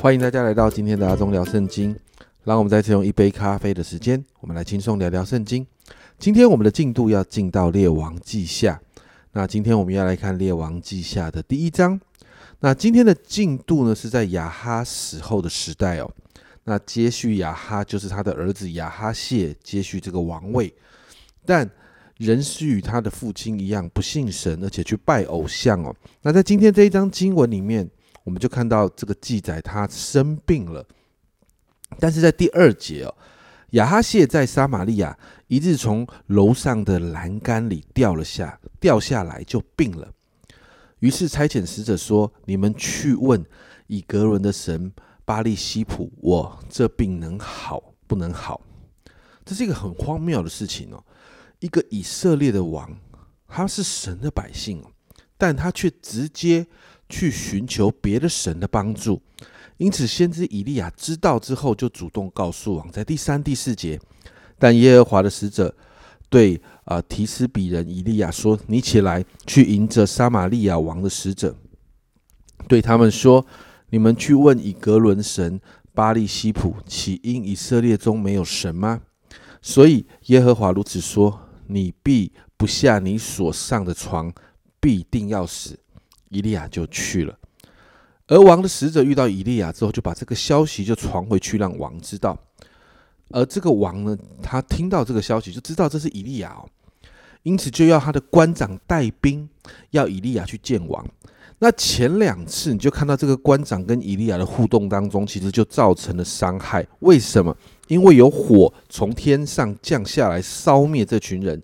欢迎大家来到今天的阿忠聊圣经。让我们再次用一杯咖啡的时间，我们来轻松聊聊圣经。今天我们的进度要进到列王记下。那今天我们要来看列王记下的第一章。那今天的进度呢，是在亚哈死后的时代哦。那接续亚哈就是他的儿子亚哈谢接续这个王位，但仍是与他的父亲一样不信神，而且去拜偶像哦。那在今天这一章经文里面，我们就看到这个记载他生病了，但是在第二节哦，亚哈谢在撒玛利亚一日从楼上的栏杆里掉了下，掉下来就病了。于是差遣使者说：“你们去问以格伦的神巴利西普，我这病能好不能好？”这是一个很荒谬的事情哦。一个以色列的王，他是神的百姓，但他却直接去寻求别的神的帮助。因此，先知以利亚知道之后，就主动告诉王，在第三、第四节，但耶和华的使者对啊提斯比人以利亚说：“你起来，去迎着撒玛利亚王的使者，对他们说：你们去问以格伦神巴利西普，岂因以色列中没有神吗？所以耶和华如此说。”你必不下你所上的床，必定要死。以利亚就去了。而王的使者遇到以利亚之后，就把这个消息就传回去，让王知道。而这个王呢，他听到这个消息，就知道这是以利亚哦，因此就要他的官长带兵，要以利亚去见王。那前两次你就看到这个官长跟以利亚的互动当中，其实就造成了伤害。为什么？因为有火从天上降下来烧灭这群人。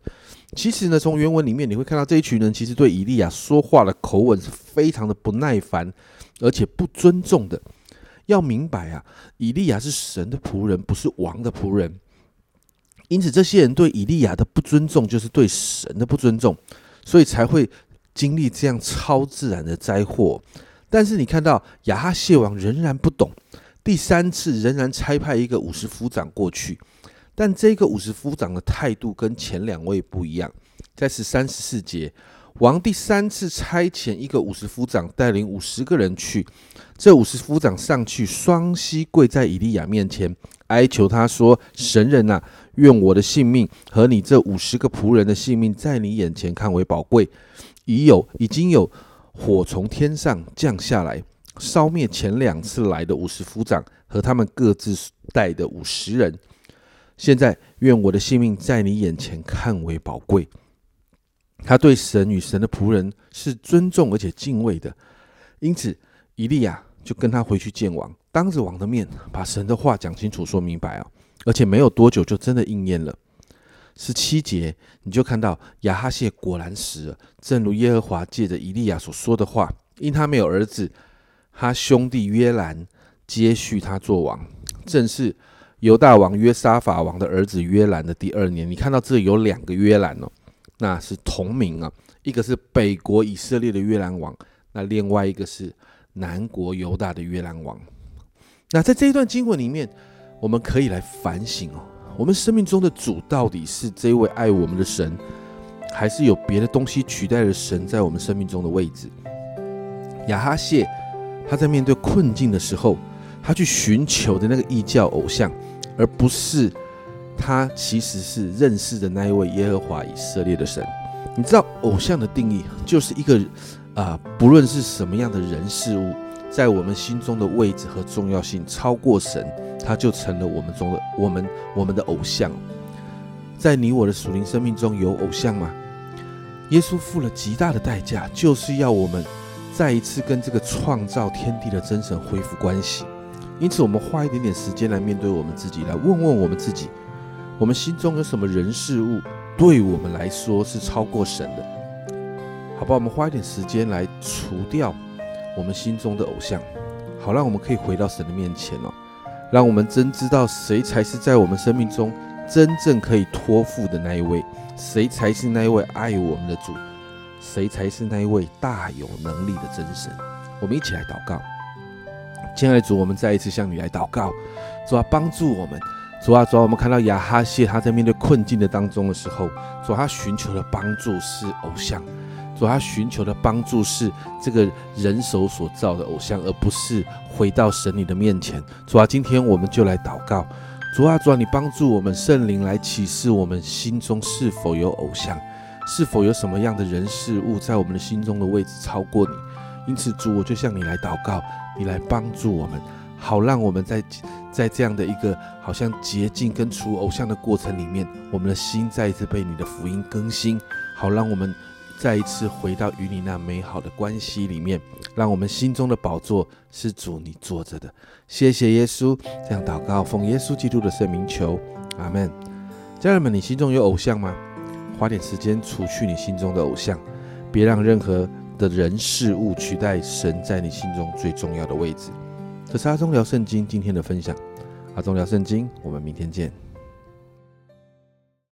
其实呢，从原文里面你会看到这一群人其实对以利亚说话的口吻是非常的不耐烦，而且不尊重的。要明白啊，以利亚是神的仆人，不是王的仆人。因此，这些人对以利亚的不尊重，就是对神的不尊重，所以才会经历这样超自然的灾祸。但是你看到亚哈谢王仍然不懂。第三次仍然差派一个五十夫长过去，但这个五十夫长的态度跟前两位不一样。在十三十四节，王第三次差遣一个五十夫长带领五十个人去，这五十夫长上去双膝跪在以利亚面前，哀求他说：“神人呐，愿我的性命和你这五十个仆人的性命在你眼前看为宝贵。已有已经有火从天上降下来。”烧灭前两次来的五十夫长和他们各自带的五十人。现在愿我的性命在你眼前看为宝贵。他对神与神的仆人是尊重而且敬畏的，因此以利亚就跟他回去见王，当着王的面把神的话讲清楚、说明白啊！而且没有多久就真的应验了。十七节你就看到亚哈谢果然死了，正如耶和华借着以利亚所说的话，因他没有儿子。他兄弟约兰接续他做王，正是犹大王约沙法王的儿子约兰的第二年。你看到这里有两个约兰哦，那是同名啊，一个是北国以色列的约兰王，那另外一个是南国犹大的约兰王。那在这一段经文里面，我们可以来反省哦，我们生命中的主到底是这位爱我们的神，还是有别的东西取代了神在我们生命中的位置？亚哈谢。他在面对困境的时候，他去寻求的那个异教偶像，而不是他其实是认识的那一位耶和华以色列的神。你知道，偶像的定义就是一个啊，不论是什么样的人事物，在我们心中的位置和重要性超过神，他就成了我们中的我们我们的偶像。在你我的属灵生命中有偶像吗？耶稣付了极大的代价，就是要我们。再一次跟这个创造天地的真神恢复关系，因此我们花一点点时间来面对我们自己，来问问我们自己：我们心中有什么人事物对我们来说是超过神的？好吧，我们花一点时间来除掉我们心中的偶像，好让我们可以回到神的面前哦，让我们真知道谁才是在我们生命中真正可以托付的那一位，谁才是那一位爱我们的主。谁才是那一位大有能力的真神？我们一起来祷告。亲爱的主，我们再一次向你来祷告，主啊，帮助我们。主啊，主啊，我们看到亚哈谢他在面对困境的当中的时候，主他寻求的帮助是偶像。主他寻求的帮助是这个人手所造的偶像，而不是回到神你的面前。主啊，今天我们就来祷告。主啊，主啊，你帮助我们圣灵来启示我们心中是否有偶像，是否有什么样的人事物在我们的心中的位置超过你。因此，主，我就向你来祷告，你来帮助我们，好让我们在在这样的一个好像洁净跟除偶像的过程里面，我们的心再一次被你的福音更新，好让我们。再一次回到与你那美好的关系里面，让我们心中的宝座是主你坐着的。谢谢耶稣，这样祷告，奉耶稣基督的圣名求，阿门。家人们，你心中有偶像吗？花点时间除去你心中的偶像，别让任何的人事物取代神在你心中最重要的位置。这是阿忠聊圣经今天的分享，阿忠聊圣经，我们明天见。